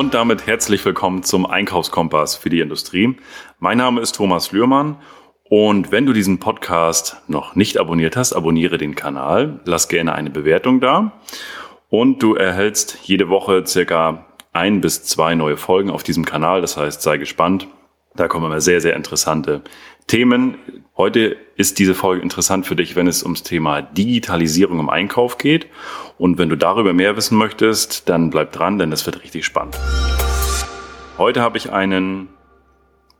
Und damit herzlich willkommen zum Einkaufskompass für die Industrie. Mein Name ist Thomas Lührmann und wenn du diesen Podcast noch nicht abonniert hast, abonniere den Kanal, lass gerne eine Bewertung da und du erhältst jede Woche circa ein bis zwei neue Folgen auf diesem Kanal. Das heißt, sei gespannt. Da kommen immer sehr, sehr interessante Themen. Heute ist diese Folge interessant für dich, wenn es ums Thema Digitalisierung im Einkauf geht. Und wenn du darüber mehr wissen möchtest, dann bleib dran, denn es wird richtig spannend. Heute habe ich einen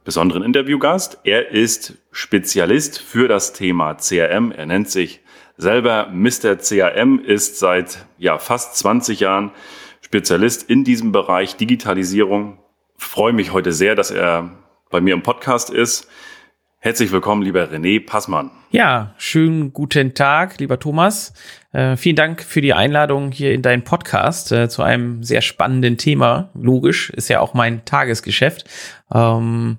besonderen Interviewgast. Er ist Spezialist für das Thema CRM. Er nennt sich selber Mr. CRM, ist seit ja, fast 20 Jahren Spezialist in diesem Bereich Digitalisierung. Freue mich heute sehr, dass er bei mir im Podcast ist. Herzlich willkommen, lieber René Passmann. Ja, schönen guten Tag, lieber Thomas. Äh, vielen Dank für die Einladung hier in deinen Podcast äh, zu einem sehr spannenden Thema. Logisch, ist ja auch mein Tagesgeschäft, ähm,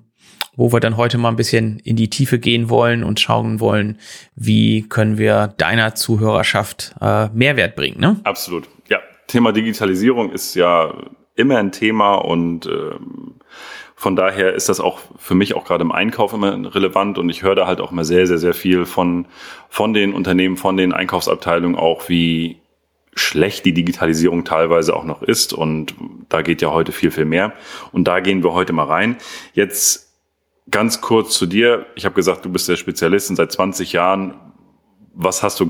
wo wir dann heute mal ein bisschen in die Tiefe gehen wollen und schauen wollen, wie können wir deiner Zuhörerschaft äh, Mehrwert bringen. Ne? Absolut. Ja, Thema Digitalisierung ist ja immer ein Thema und ähm, von daher ist das auch für mich auch gerade im Einkauf immer relevant und ich höre da halt auch immer sehr, sehr, sehr viel von, von den Unternehmen, von den Einkaufsabteilungen auch, wie schlecht die Digitalisierung teilweise auch noch ist und da geht ja heute viel, viel mehr und da gehen wir heute mal rein. Jetzt ganz kurz zu dir. Ich habe gesagt, du bist der Spezialist und seit 20 Jahren. Was hast du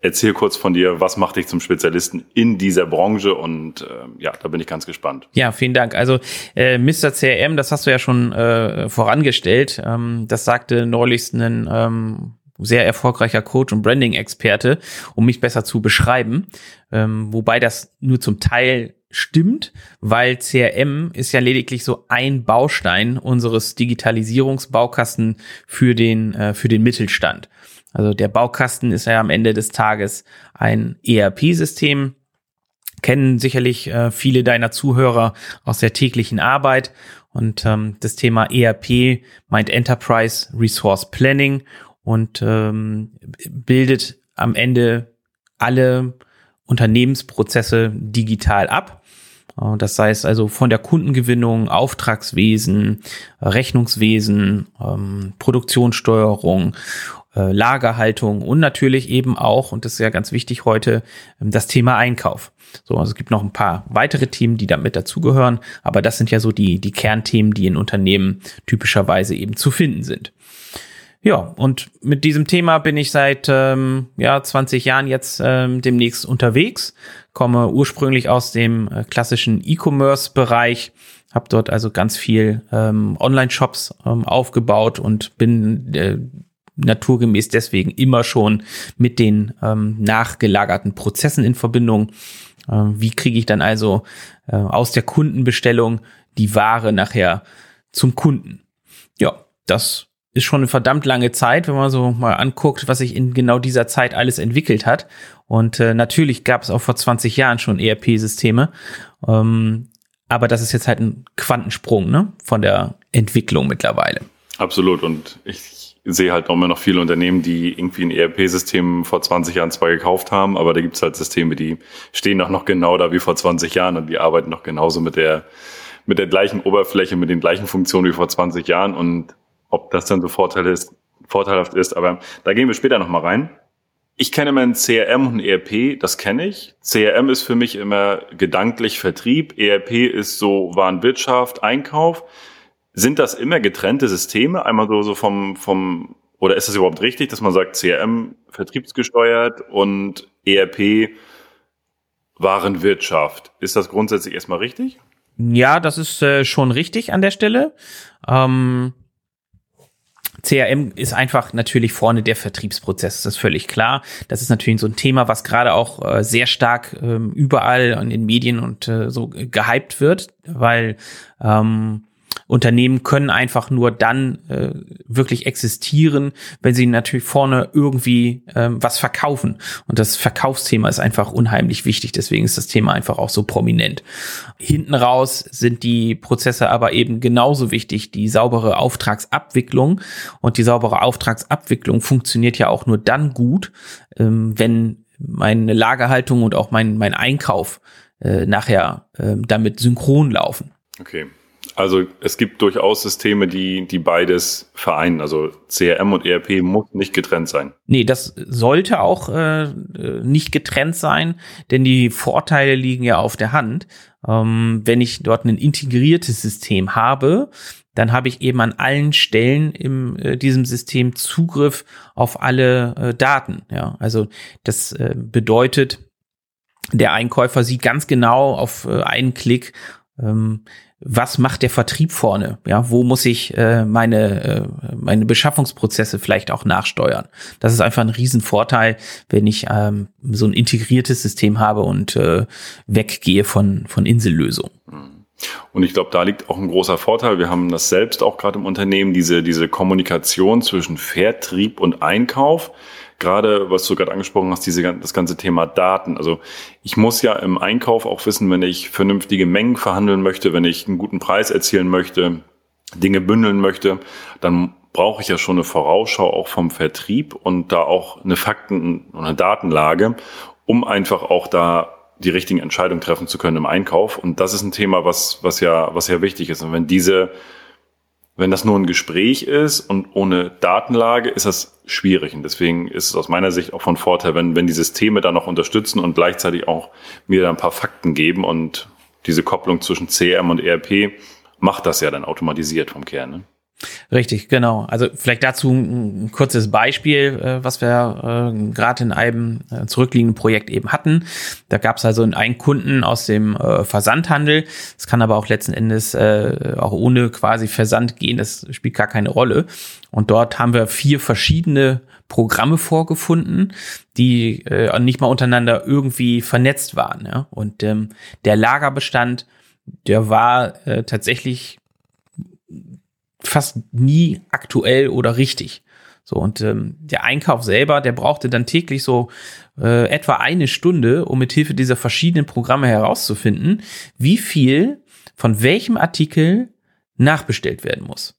Erzähl kurz von dir, was macht dich zum Spezialisten in dieser Branche und äh, ja, da bin ich ganz gespannt. Ja, vielen Dank. Also äh, Mr. CRM, das hast du ja schon äh, vorangestellt. Ähm, das sagte neulich ein ähm, sehr erfolgreicher Coach und Branding-Experte, um mich besser zu beschreiben. Ähm, wobei das nur zum Teil stimmt, weil CRM ist ja lediglich so ein Baustein unseres Digitalisierungsbaukasten für den, äh, für den Mittelstand. Also der Baukasten ist ja am Ende des Tages ein ERP-System. Kennen sicherlich äh, viele deiner Zuhörer aus der täglichen Arbeit. Und ähm, das Thema ERP meint Enterprise Resource Planning und ähm, bildet am Ende alle Unternehmensprozesse digital ab. Das heißt also von der Kundengewinnung, Auftragswesen, Rechnungswesen, ähm, Produktionssteuerung äh, Lagerhaltung und natürlich eben auch, und das ist ja ganz wichtig heute, ähm, das Thema Einkauf. So, also es gibt noch ein paar weitere Themen, die damit dazugehören, aber das sind ja so die, die Kernthemen, die in Unternehmen typischerweise eben zu finden sind. Ja, und mit diesem Thema bin ich seit ähm, ja, 20 Jahren jetzt ähm, demnächst unterwegs, komme ursprünglich aus dem äh, klassischen E-Commerce-Bereich, habe dort also ganz viel ähm, Online-Shops ähm, aufgebaut und bin äh, naturgemäß deswegen immer schon mit den ähm, nachgelagerten Prozessen in Verbindung. Äh, wie kriege ich dann also äh, aus der Kundenbestellung die Ware nachher zum Kunden? Ja, das ist schon eine verdammt lange Zeit, wenn man so mal anguckt, was sich in genau dieser Zeit alles entwickelt hat. Und äh, natürlich gab es auch vor 20 Jahren schon ERP-Systeme. Ähm, aber das ist jetzt halt ein Quantensprung ne, von der Entwicklung mittlerweile. Absolut. Und ich sehe halt auch immer noch viele Unternehmen, die irgendwie ein ERP-System vor 20 Jahren zwar gekauft haben, aber da gibt es halt Systeme, die stehen auch noch genau da wie vor 20 Jahren und die arbeiten noch genauso mit der, mit der gleichen Oberfläche, mit den gleichen Funktionen wie vor 20 Jahren und ob das dann so Vorteil ist, vorteilhaft ist, aber da gehen wir später nochmal rein. Ich kenne mein CRM und ERP, das kenne ich. CRM ist für mich immer gedanklich Vertrieb, ERP ist so Warenwirtschaft, Einkauf. Sind das immer getrennte Systeme? Einmal so, so vom, vom, oder ist das überhaupt richtig, dass man sagt, CRM vertriebsgesteuert und ERP Warenwirtschaft? Ist das grundsätzlich erstmal richtig? Ja, das ist äh, schon richtig an der Stelle. Ähm, CRM ist einfach natürlich vorne der Vertriebsprozess, das ist völlig klar. Das ist natürlich so ein Thema, was gerade auch äh, sehr stark ähm, überall in den Medien und äh, so gehypt wird, weil ähm, Unternehmen können einfach nur dann äh, wirklich existieren, wenn sie natürlich vorne irgendwie ähm, was verkaufen. Und das Verkaufsthema ist einfach unheimlich wichtig. Deswegen ist das Thema einfach auch so prominent. Hinten raus sind die Prozesse aber eben genauso wichtig, die saubere Auftragsabwicklung. Und die saubere Auftragsabwicklung funktioniert ja auch nur dann gut, ähm, wenn meine Lagerhaltung und auch mein, mein Einkauf äh, nachher äh, damit synchron laufen. Okay. Also es gibt durchaus Systeme, die, die beides vereinen. Also CRM und ERP muss nicht getrennt sein. Nee, das sollte auch äh, nicht getrennt sein, denn die Vorteile liegen ja auf der Hand. Ähm, wenn ich dort ein integriertes System habe, dann habe ich eben an allen Stellen in äh, diesem System Zugriff auf alle äh, Daten. Ja, also das äh, bedeutet, der Einkäufer sieht ganz genau auf äh, einen Klick, ähm, was macht der Vertrieb vorne? Ja, wo muss ich äh, meine, äh, meine Beschaffungsprozesse vielleicht auch nachsteuern? Das ist einfach ein Riesenvorteil, wenn ich ähm, so ein integriertes System habe und äh, weggehe von, von Insellösungen. Und ich glaube, da liegt auch ein großer Vorteil. Wir haben das selbst auch gerade im Unternehmen, diese, diese Kommunikation zwischen Vertrieb und Einkauf gerade, was du gerade angesprochen hast, diese, das ganze Thema Daten. Also ich muss ja im Einkauf auch wissen, wenn ich vernünftige Mengen verhandeln möchte, wenn ich einen guten Preis erzielen möchte, Dinge bündeln möchte, dann brauche ich ja schon eine Vorausschau auch vom Vertrieb und da auch eine Fakten- und eine Datenlage, um einfach auch da die richtigen Entscheidungen treffen zu können im Einkauf. Und das ist ein Thema, was, was ja, was ja wichtig ist. Und wenn diese wenn das nur ein Gespräch ist und ohne Datenlage, ist das schwierig. Und deswegen ist es aus meiner Sicht auch von Vorteil, wenn, wenn die Systeme dann noch unterstützen und gleichzeitig auch mir da ein paar Fakten geben und diese Kopplung zwischen CRM und ERP macht das ja dann automatisiert vom Kern. Ne? Richtig, genau. Also vielleicht dazu ein, kurzes Beispiel, äh, was wir äh, gerade in einem äh, zurückliegenden Projekt eben hatten. Da gab es also einen Kunden aus dem Versandhandel. Es kann aber auch letzten Endes auch ohne quasi Versand gehen. Das spielt gar keine Rolle. Und dort haben wir vier verschiedene Programme vorgefunden, die nicht mal untereinander irgendwie vernetzt waren. Und ähm, der Lagerbestand, der war tatsächlich fast nie aktuell oder richtig. So, und ähm, der Einkauf selber, der brauchte dann täglich so äh, etwa eine Stunde, um mit Hilfe dieser verschiedenen Programme herauszufinden, wie viel von welchem Artikel nachbestellt werden muss.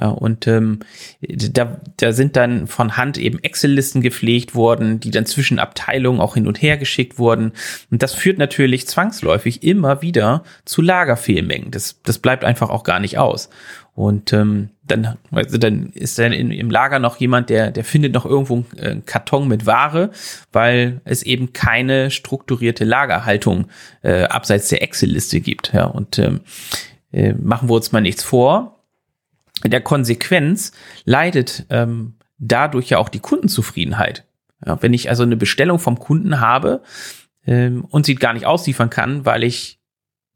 Ja, und ähm, da, da sind dann von Hand eben Excel-Listen gepflegt worden, die dann zwischen Abteilungen auch hin und her geschickt wurden. Und das führt natürlich zwangsläufig immer wieder zu Lagerfehlmengen. Das, das bleibt einfach auch gar nicht aus. Und ähm, dann, also dann ist dann in, im Lager noch jemand, der, der findet noch irgendwo einen Karton mit Ware, weil es eben keine strukturierte Lagerhaltung äh, abseits der Excel-Liste gibt. Ja, und ähm, äh, machen wir uns mal nichts vor. In der Konsequenz leidet ähm, dadurch ja auch die Kundenzufriedenheit. Ja, wenn ich also eine Bestellung vom Kunden habe ähm, und sie gar nicht ausliefern kann, weil ich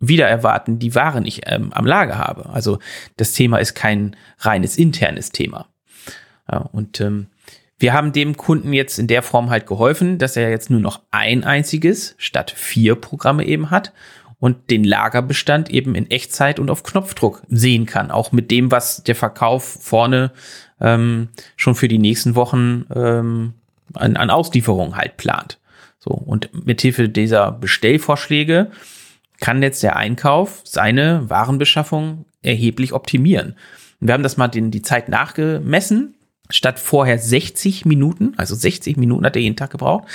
wieder erwarten, die Ware nicht ähm, am Lager habe. Also das Thema ist kein reines internes Thema. Ja, und ähm, wir haben dem Kunden jetzt in der Form halt geholfen, dass er jetzt nur noch ein einziges statt vier Programme eben hat und den Lagerbestand eben in Echtzeit und auf Knopfdruck sehen kann. Auch mit dem, was der Verkauf vorne ähm, schon für die nächsten Wochen ähm, an, an Auslieferung halt plant. So, und mit Hilfe dieser Bestellvorschläge kann jetzt der Einkauf seine Warenbeschaffung erheblich optimieren. Wir haben das mal den, die Zeit nachgemessen. Statt vorher 60 Minuten, also 60 Minuten hat er jeden Tag gebraucht,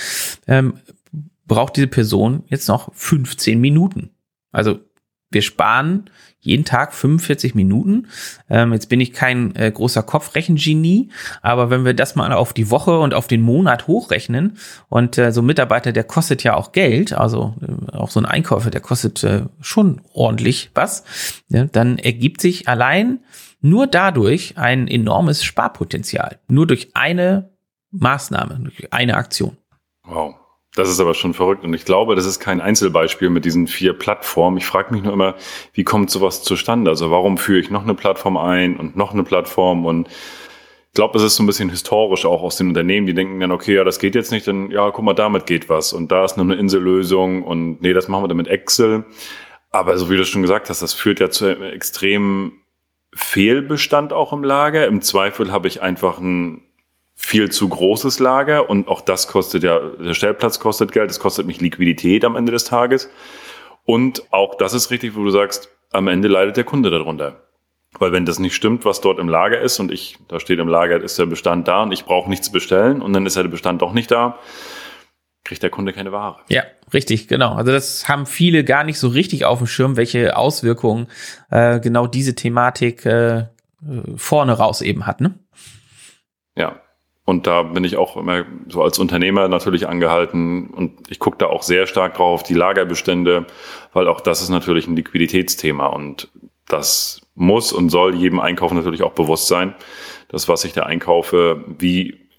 ähm, braucht diese Person jetzt noch 15 Minuten. Also wir sparen jeden Tag 45 Minuten. Ähm, jetzt bin ich kein äh, großer Kopfrechengenie, aber wenn wir das mal auf die Woche und auf den Monat hochrechnen und äh, so ein Mitarbeiter, der kostet ja auch Geld, also äh, auch so ein Einkäufer, der kostet äh, schon ordentlich was, ja, dann ergibt sich allein nur dadurch ein enormes Sparpotenzial. Nur durch eine Maßnahme, durch eine Aktion. Wow. Das ist aber schon verrückt. Und ich glaube, das ist kein Einzelbeispiel mit diesen vier Plattformen. Ich frage mich nur immer, wie kommt sowas zustande? Also warum führe ich noch eine Plattform ein und noch eine Plattform? Und ich glaube, das ist so ein bisschen historisch auch aus den Unternehmen. Die denken dann, okay, ja, das geht jetzt nicht, dann ja, guck mal, damit geht was. Und da ist nur eine Insellösung und nee, das machen wir dann mit Excel. Aber so wie du schon gesagt hast, das führt ja zu einem extremen Fehlbestand auch im Lager. Im Zweifel habe ich einfach ein viel zu großes Lager und auch das kostet ja, der Stellplatz kostet Geld, es kostet mich Liquidität am Ende des Tages. Und auch das ist richtig, wo du sagst, am Ende leidet der Kunde darunter. Weil wenn das nicht stimmt, was dort im Lager ist und ich, da steht im Lager, ist der Bestand da und ich brauche nichts bestellen und dann ist ja der Bestand doch nicht da, kriegt der Kunde keine Ware. Ja, richtig, genau. Also das haben viele gar nicht so richtig auf dem Schirm, welche Auswirkungen äh, genau diese Thematik äh, vorne raus eben hat. Ne? Ja, und da bin ich auch immer so als Unternehmer natürlich angehalten und ich gucke da auch sehr stark drauf, die Lagerbestände, weil auch das ist natürlich ein Liquiditätsthema und das muss und soll jedem Einkauf natürlich auch bewusst sein, dass was ich da einkaufe, wie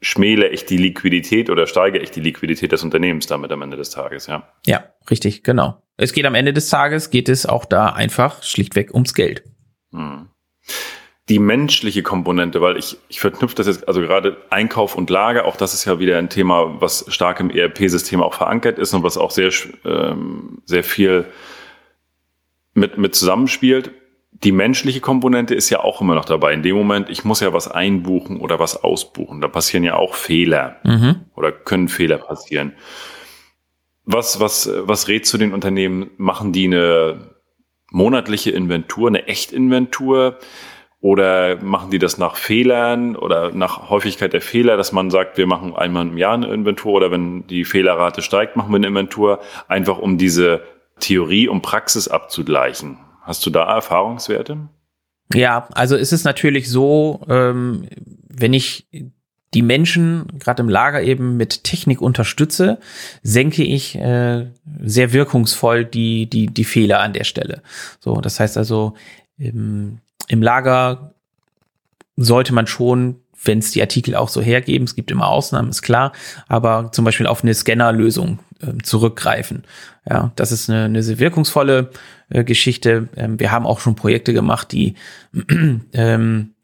schmäle ich die Liquidität oder steige ich die Liquidität des Unternehmens damit am Ende des Tages, ja. Ja, richtig, genau. Es geht am Ende des Tages, geht es auch da einfach schlichtweg ums Geld. Hm. Die menschliche Komponente, weil ich, ich verknüpfe das jetzt, also gerade Einkauf und Lager, auch das ist ja wieder ein Thema, was stark im ERP-System auch verankert ist und was auch sehr, ähm, sehr viel mit, mit zusammenspielt die menschliche Komponente ist ja auch immer noch dabei. In dem Moment, ich muss ja was einbuchen oder was ausbuchen. Da passieren ja auch Fehler mhm. oder können Fehler passieren. Was, was, was rätst du den Unternehmen? Machen die eine monatliche Inventur, eine Echtinventur? Oder machen die das nach Fehlern oder nach Häufigkeit der Fehler, dass man sagt, wir machen einmal im Jahr eine Inventur oder wenn die Fehlerrate steigt, machen wir eine Inventur, einfach um diese Theorie und Praxis abzugleichen. Hast du da Erfahrungswerte? Ja, also ist es natürlich so, ähm, wenn ich die Menschen gerade im Lager eben mit Technik unterstütze, senke ich äh, sehr wirkungsvoll die, die, die Fehler an der Stelle. So, das heißt also, im, im Lager sollte man schon wenn es die Artikel auch so hergeben, es gibt immer Ausnahmen, ist klar, aber zum Beispiel auf eine Scannerlösung äh, zurückgreifen. Ja, das ist eine, eine sehr wirkungsvolle äh, Geschichte. Ähm, wir haben auch schon Projekte gemacht, die ähm,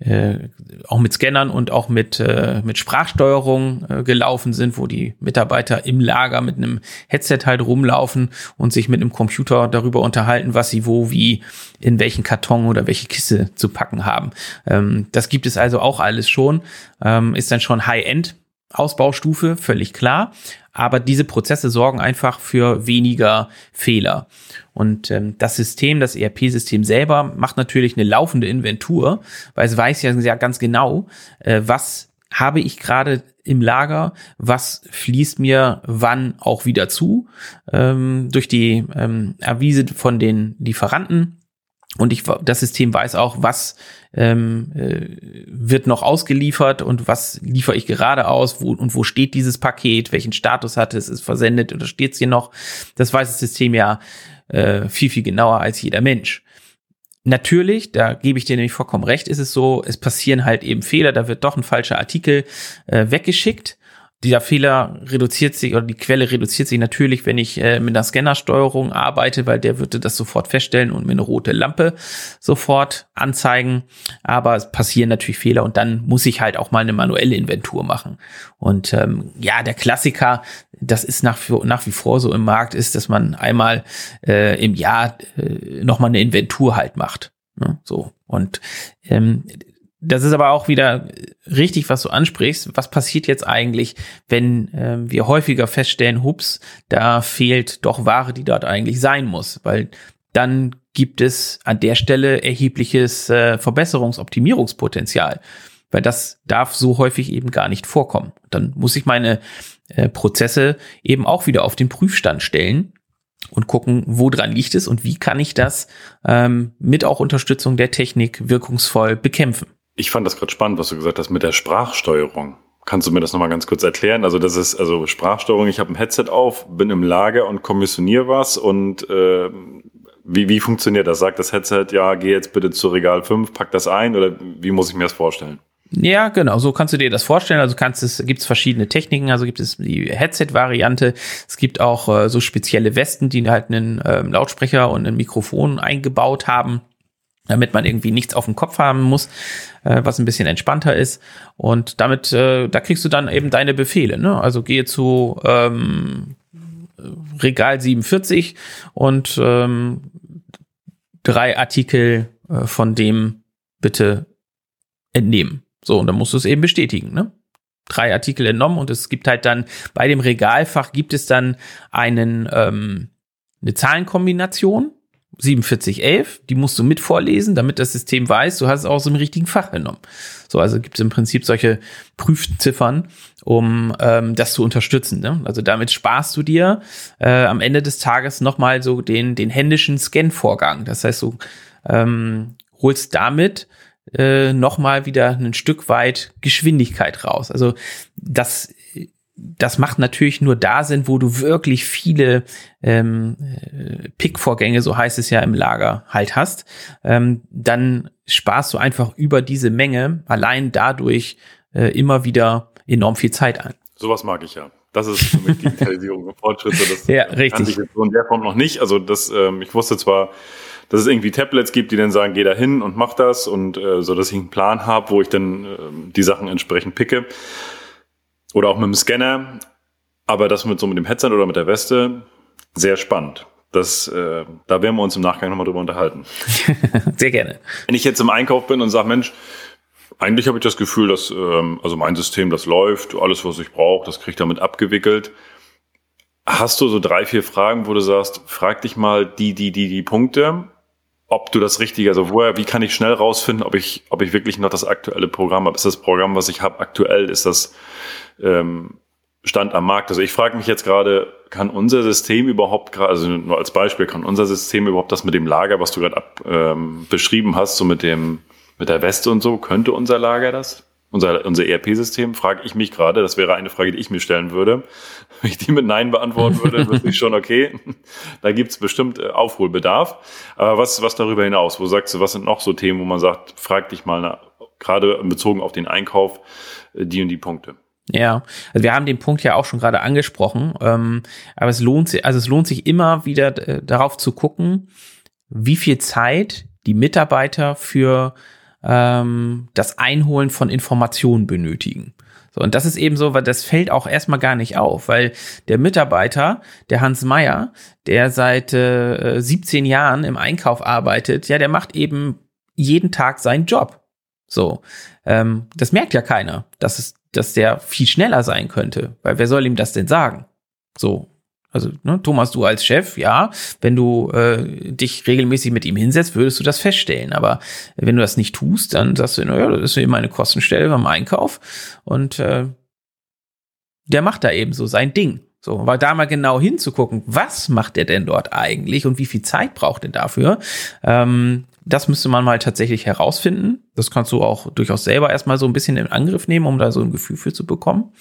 äh, auch mit Scannern und auch mit, äh, mit Sprachsteuerung äh, gelaufen sind, wo die Mitarbeiter im Lager mit einem Headset halt rumlaufen und sich mit einem Computer darüber unterhalten, was sie wo, wie, in welchen Karton oder welche Kiste zu packen haben. Ähm, das gibt es also auch alles schon, ähm, ist dann schon High-End. Ausbaustufe, völlig klar. Aber diese Prozesse sorgen einfach für weniger Fehler. Und ähm, das System, das ERP-System selber, macht natürlich eine laufende Inventur, weil es weiß ja, ja ganz genau, äh, was habe ich gerade im Lager, was fließt mir wann auch wieder zu, ähm, durch die ähm, Avise von den Lieferanten und ich, das System weiß auch, was ähm, äh, wird noch ausgeliefert und was liefere ich gerade aus wo, und wo steht dieses Paket, welchen Status hat es, ist versendet oder steht es hier noch. Das weiß das System ja äh, viel, viel genauer als jeder Mensch. Natürlich, da gebe ich dir nämlich vollkommen recht, ist es so, es passieren halt eben Fehler, da wird doch ein falscher Artikel äh, weggeschickt dieser Fehler reduziert sich oder die Quelle reduziert sich natürlich, wenn ich äh, mit einer Scannersteuerung arbeite, weil der würde das sofort feststellen und mir eine rote Lampe sofort anzeigen. Aber es passieren natürlich Fehler und dann muss ich halt auch mal eine manuelle Inventur machen. Und ähm, ja, der Klassiker, das ist nach, nach wie vor so im Markt, ist, dass man einmal äh, im Jahr äh, nochmal eine Inventur halt macht. Ne? So. Und ähm, das ist aber auch wieder richtig, was du ansprichst. Was passiert jetzt eigentlich, wenn ähm, wir häufiger feststellen, hups, da fehlt doch Ware, die dort eigentlich sein muss, weil dann gibt es an der Stelle erhebliches äh, Verbesserungsoptimierungspotenzial, weil das darf so häufig eben gar nicht vorkommen. Dann muss ich meine äh, Prozesse eben auch wieder auf den Prüfstand stellen und gucken, wo dran liegt es und wie kann ich das ähm, mit auch Unterstützung der Technik wirkungsvoll bekämpfen. Ich fand das gerade spannend, was du gesagt hast mit der Sprachsteuerung. Kannst du mir das nochmal ganz kurz erklären? Also das ist also Sprachsteuerung, ich habe ein Headset auf, bin im Lager und kommissioniere was und äh, wie, wie funktioniert das? Sagt das Headset, ja, geh jetzt bitte zu Regal 5, pack das ein oder wie muss ich mir das vorstellen? Ja, genau, so kannst du dir das vorstellen. Also kannst es, gibt es verschiedene Techniken, also gibt es die Headset-Variante, es gibt auch äh, so spezielle Westen, die halt einen ähm, Lautsprecher und ein Mikrofon eingebaut haben damit man irgendwie nichts auf dem Kopf haben muss, äh, was ein bisschen entspannter ist. Und damit, äh, da kriegst du dann eben deine Befehle. Ne? Also gehe zu ähm, Regal 47 und ähm, drei Artikel äh, von dem bitte entnehmen. So, und dann musst du es eben bestätigen. Ne? Drei Artikel entnommen und es gibt halt dann bei dem Regalfach gibt es dann einen ähm, eine Zahlenkombination 4711, die musst du mit vorlesen, damit das System weiß, du hast es aus dem richtigen Fach genommen. So, also gibt es im Prinzip solche Prüfziffern, um ähm, das zu unterstützen. Ne? Also damit sparst du dir äh, am Ende des Tages nochmal so den, den händischen Scan-Vorgang. Das heißt, du ähm, holst damit äh, nochmal wieder ein Stück weit Geschwindigkeit raus. Also das das macht natürlich nur da Sinn, wo du wirklich viele ähm, äh, Pick-Vorgänge, so heißt es ja im Lager, halt hast. Ähm, dann sparst du einfach über diese Menge allein dadurch äh, immer wieder enorm viel Zeit ein. Sowas mag ich ja. Das ist für mich Digitalisierung und Fortschritte. Das ja, richtig. Ich so in der Form noch nicht. Also das, ähm, ich wusste zwar, dass es irgendwie Tablets gibt, die dann sagen, geh da hin und mach das und äh, so, dass ich einen Plan habe, wo ich dann äh, die Sachen entsprechend picke. Oder auch mit dem Scanner. Aber das mit so mit dem Headset oder mit der Weste, sehr spannend. Das, äh, da werden wir uns im Nachgang nochmal drüber unterhalten. sehr gerne. Wenn ich jetzt im Einkauf bin und sage, Mensch, eigentlich habe ich das Gefühl, dass ähm, also mein System, das läuft, alles, was ich brauche, das kriege ich damit abgewickelt. Hast du so drei, vier Fragen, wo du sagst, frag dich mal die, die, die, die Punkte, ob du das Richtige, also woher, wie kann ich schnell rausfinden, ob ich, ob ich wirklich noch das aktuelle Programm habe? Ist das Programm, was ich habe, aktuell? Ist das ähm, Stand am Markt. Also ich frage mich jetzt gerade, kann unser System überhaupt gerade, also nur als Beispiel, kann unser System überhaupt das mit dem Lager, was du gerade ähm, beschrieben hast, so mit dem, mit der Weste und so, könnte unser Lager das? Unser, unser ERP-System, frage ich mich gerade, das wäre eine Frage, die ich mir stellen würde. Wenn ich die mit Nein beantworten würde, wüsste ich schon, okay, da gibt's bestimmt äh, Aufholbedarf. Aber was, was darüber hinaus? Wo sagst du, was sind noch so Themen, wo man sagt, frag dich mal, nach, gerade bezogen auf den Einkauf, äh, die und die Punkte? Ja, also wir haben den Punkt ja auch schon gerade angesprochen, ähm, aber es lohnt sich, also es lohnt sich immer wieder äh, darauf zu gucken, wie viel Zeit die Mitarbeiter für ähm, das Einholen von Informationen benötigen. So, und das ist eben so, weil das fällt auch erstmal gar nicht auf, weil der Mitarbeiter, der Hans Meyer, der seit äh, 17 Jahren im Einkauf arbeitet, ja, der macht eben jeden Tag seinen Job. So, ähm, das merkt ja keiner, dass es dass der viel schneller sein könnte. Weil wer soll ihm das denn sagen? So. Also, ne, Thomas, du als Chef, ja, wenn du äh, dich regelmäßig mit ihm hinsetzt, würdest du das feststellen. Aber wenn du das nicht tust, dann sagst du, naja, das ist eben eine Kostenstelle beim Einkauf. Und äh, der macht da eben so sein Ding. So, aber da mal genau hinzugucken, was macht er denn dort eigentlich und wie viel Zeit braucht er dafür? Ähm, das müsste man mal tatsächlich herausfinden. Das kannst du auch durchaus selber erstmal so ein bisschen in Angriff nehmen, um da so ein Gefühl für zu bekommen.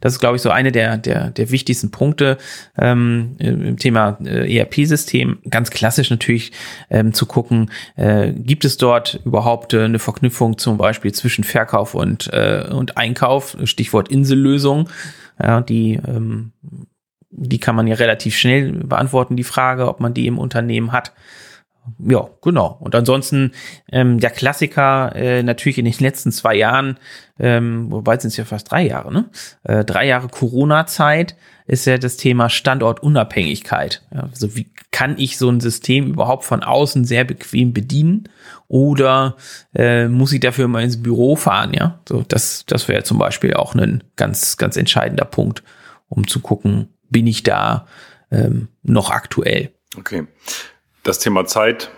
Das ist, glaube ich, so eine der, der, der wichtigsten Punkte ähm, im Thema äh, ERP-System. Ganz klassisch natürlich ähm, zu gucken, äh, gibt es dort überhaupt äh, eine Verknüpfung zum Beispiel zwischen Verkauf und, äh, und Einkauf, Stichwort Insellösung. Ja, die, ähm, die kann man ja relativ schnell beantworten, die Frage, ob man die im Unternehmen hat ja, genau. Und ansonsten ähm, der Klassiker äh, natürlich in den letzten zwei Jahren, ähm, wobei sind es ja fast drei Jahre, ne? Äh, drei Jahre Corona-Zeit ist ja das Thema Standortunabhängigkeit. Ja, also wie kann ich so ein System überhaupt von außen sehr bequem bedienen? Oder äh, muss ich dafür mal ins Büro fahren? Ja, so das, das wäre zum Beispiel auch ein ganz, ganz entscheidender Punkt, um zu gucken, bin ich da ähm, noch aktuell? Okay das Thema Zeit,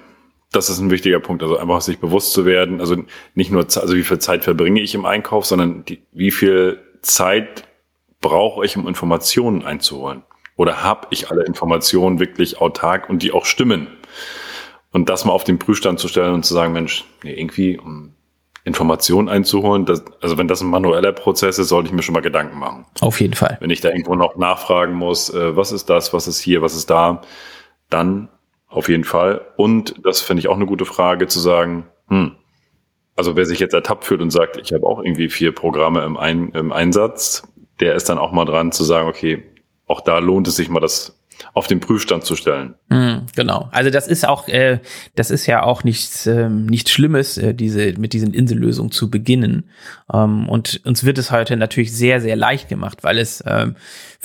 das ist ein wichtiger Punkt. Also einfach sich bewusst zu werden. Also nicht nur, also wie viel Zeit verbringe ich im Einkauf, sondern die, wie viel Zeit brauche ich, um Informationen einzuholen? Oder habe ich alle Informationen wirklich autark und die auch stimmen? Und das mal auf den Prüfstand zu stellen und zu sagen, Mensch, nee, irgendwie, um Informationen einzuholen, das, also wenn das ein manueller Prozess ist, sollte ich mir schon mal Gedanken machen. Auf jeden Fall. Wenn ich da irgendwo noch nachfragen muss, äh, was ist das, was ist hier, was ist da, dann auf jeden Fall. Und das finde ich auch eine gute Frage zu sagen, hm, also wer sich jetzt ertappt fühlt und sagt, ich habe auch irgendwie vier Programme im, Ein im Einsatz, der ist dann auch mal dran zu sagen, okay, auch da lohnt es sich mal das auf den Prüfstand zu stellen. Mm, genau. Also das ist auch, äh, das ist ja auch nichts, äh, nichts Schlimmes, äh, diese mit diesen Insellösungen zu beginnen. Ähm, und uns wird es heute natürlich sehr, sehr leicht gemacht, weil es ähm,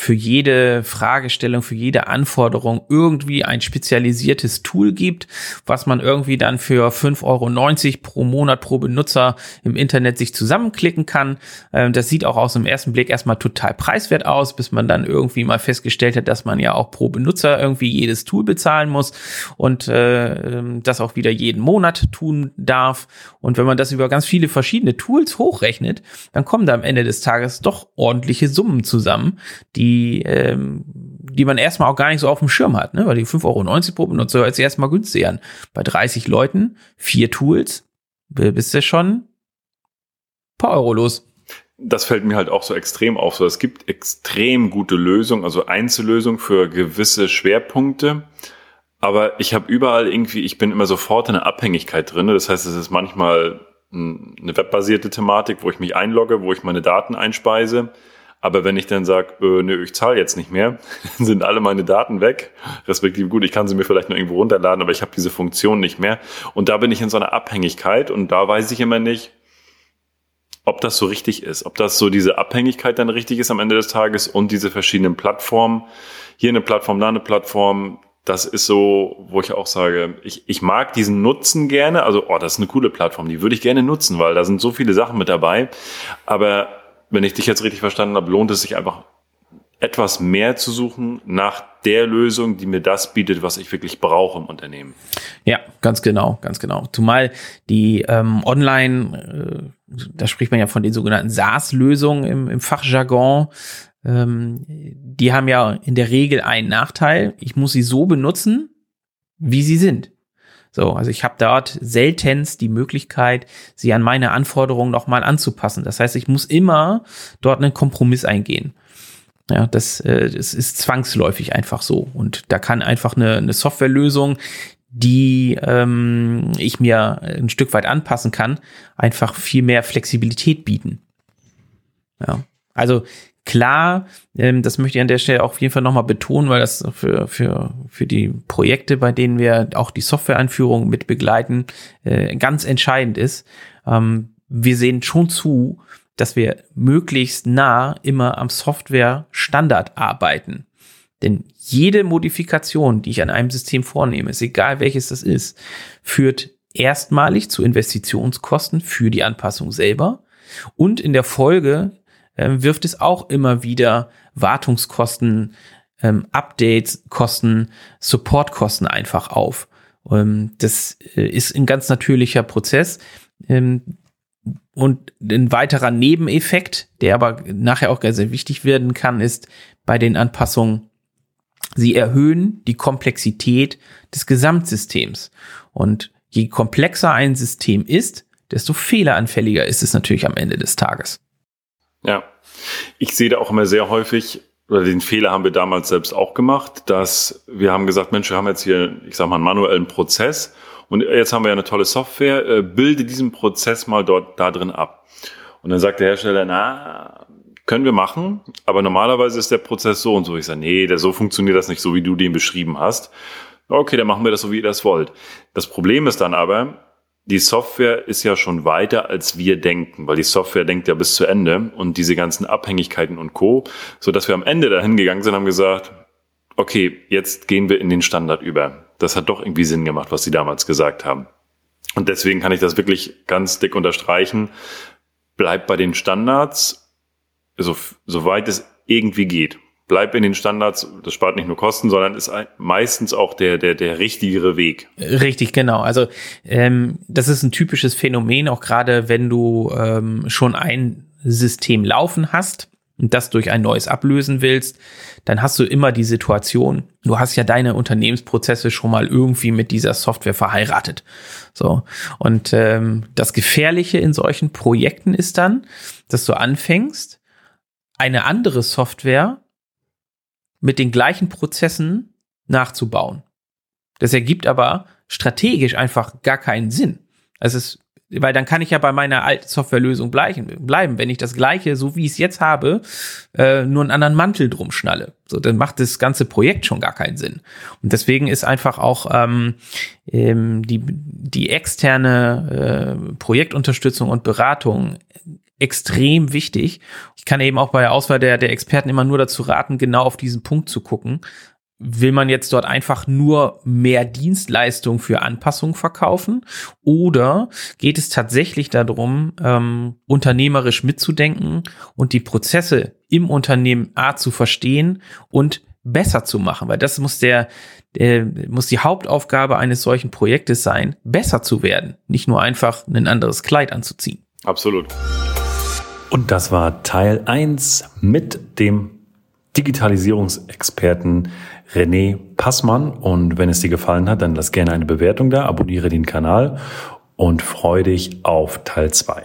für jede Fragestellung, für jede Anforderung irgendwie ein spezialisiertes Tool gibt, was man irgendwie dann für 5,90 Euro pro Monat pro Benutzer im Internet sich zusammenklicken kann. Ähm, das sieht auch aus dem ersten Blick erstmal total preiswert aus, bis man dann irgendwie mal festgestellt hat, dass man ja auch pro Benutzer irgendwie jedes Tool bezahlen muss und äh, ähm, das auch wieder jeden Monat tun darf. Und wenn man das über ganz viele verschiedene Tools hochrechnet, dann kommen da am Ende des Tages doch ordentliche Summen zusammen, die, ähm, die man erstmal auch gar nicht so auf dem Schirm hat, ne? weil die 5,90 Euro pro Benutzer hört sich erstmal günstig an. Bei 30 Leuten, vier Tools, bist du schon paar Euro los das fällt mir halt auch so extrem auf. So, es gibt extrem gute Lösungen, also Einzellösungen für gewisse Schwerpunkte. Aber ich habe überall irgendwie, ich bin immer sofort in einer Abhängigkeit drin. Das heißt, es ist manchmal eine webbasierte Thematik, wo ich mich einlogge, wo ich meine Daten einspeise. Aber wenn ich dann sage, äh, nö, ich zahle jetzt nicht mehr, dann sind alle meine Daten weg. Respektive gut, ich kann sie mir vielleicht noch irgendwo runterladen, aber ich habe diese Funktion nicht mehr. Und da bin ich in so einer Abhängigkeit und da weiß ich immer nicht, ob das so richtig ist, ob das so diese Abhängigkeit dann richtig ist am Ende des Tages und diese verschiedenen Plattformen. Hier eine Plattform, da eine Plattform. Das ist so, wo ich auch sage, ich, ich mag diesen Nutzen gerne. Also, oh, das ist eine coole Plattform, die würde ich gerne nutzen, weil da sind so viele Sachen mit dabei. Aber wenn ich dich jetzt richtig verstanden habe, lohnt es sich einfach etwas mehr zu suchen nach der Lösung, die mir das bietet, was ich wirklich brauche im Unternehmen. Ja, ganz genau, ganz genau. Zumal die ähm, Online, äh, da spricht man ja von den sogenannten SaaS-Lösungen im, im Fachjargon, ähm, die haben ja in der Regel einen Nachteil. Ich muss sie so benutzen, wie sie sind. So, also ich habe dort seltenst die Möglichkeit, sie an meine Anforderungen nochmal anzupassen. Das heißt, ich muss immer dort einen Kompromiss eingehen. Ja, das, äh, das ist zwangsläufig einfach so. Und da kann einfach eine, eine Softwarelösung, die ähm, ich mir ein Stück weit anpassen kann, einfach viel mehr Flexibilität bieten. Ja. Also klar, ähm, das möchte ich an der Stelle auch auf jeden Fall nochmal betonen, weil das für, für, für die Projekte, bei denen wir auch die Softwareeinführung mit begleiten, äh, ganz entscheidend ist. Ähm, wir sehen schon zu, dass wir möglichst nah immer am Software-Standard arbeiten. Denn jede Modifikation, die ich an einem System vornehme, ist egal welches das ist, führt erstmalig zu Investitionskosten für die Anpassung selber und in der Folge wirft es auch immer wieder Wartungskosten, ähm, Updates-Kosten, Support-Kosten einfach auf. Ähm, das äh, ist ein ganz natürlicher Prozess. Ähm, und ein weiterer Nebeneffekt, der aber nachher auch sehr wichtig werden kann, ist bei den Anpassungen, sie erhöhen die Komplexität des Gesamtsystems. Und je komplexer ein System ist, desto fehleranfälliger ist es natürlich am Ende des Tages. Ja, ich sehe da auch immer sehr häufig, oder den Fehler haben wir damals selbst auch gemacht, dass wir haben gesagt, Mensch, wir haben jetzt hier, ich sag mal, einen manuellen Prozess und jetzt haben wir ja eine tolle Software, äh, bilde diesen Prozess mal dort da drin ab. Und dann sagt der Hersteller, na, können wir machen, aber normalerweise ist der Prozess so und so. Ich sage, nee, der, so funktioniert das nicht, so wie du den beschrieben hast. Okay, dann machen wir das so, wie ihr das wollt. Das Problem ist dann aber, die Software ist ja schon weiter, als wir denken, weil die Software denkt ja bis zu Ende und diese ganzen Abhängigkeiten und Co., so dass wir am Ende dahin gegangen sind, haben gesagt, okay, jetzt gehen wir in den Standard über das hat doch irgendwie Sinn gemacht, was sie damals gesagt haben. Und deswegen kann ich das wirklich ganz dick unterstreichen. Bleib bei den Standards, so, soweit es irgendwie geht. Bleib in den Standards, das spart nicht nur Kosten, sondern ist meistens auch der, der, der richtigere Weg. Richtig, genau. Also ähm, das ist ein typisches Phänomen, auch gerade wenn du ähm, schon ein System laufen hast und das durch ein neues ablösen willst, dann hast du immer die Situation, du hast ja deine Unternehmensprozesse schon mal irgendwie mit dieser Software verheiratet. So. Und ähm, das Gefährliche in solchen Projekten ist dann, dass du anfängst, eine andere Software mit den gleichen Prozessen nachzubauen. Das ergibt aber strategisch einfach gar keinen Sinn. Es ist weil dann kann ich ja bei meiner alten Softwarelösung bleiben. Wenn ich das gleiche, so wie ich es jetzt habe, äh, nur einen anderen Mantel drum schnalle. So, dann macht das ganze Projekt schon gar keinen Sinn. Und deswegen ist einfach auch ähm, ähm, die, die externe äh, Projektunterstützung und Beratung extrem wichtig. Ich kann eben auch bei der Auswahl der, der Experten immer nur dazu raten, genau auf diesen Punkt zu gucken, will man jetzt dort einfach nur mehr Dienstleistung für Anpassungen verkaufen oder geht es tatsächlich darum, ähm, unternehmerisch mitzudenken und die Prozesse im Unternehmen A zu verstehen und besser zu machen, weil das muss der, der muss die Hauptaufgabe eines solchen Projektes sein, besser zu werden, nicht nur einfach ein anderes Kleid anzuziehen. Absolut. Und das war Teil 1 mit dem Digitalisierungsexperten René Passmann. Und wenn es dir gefallen hat, dann lass gerne eine Bewertung da, abonniere den Kanal und freue dich auf Teil 2.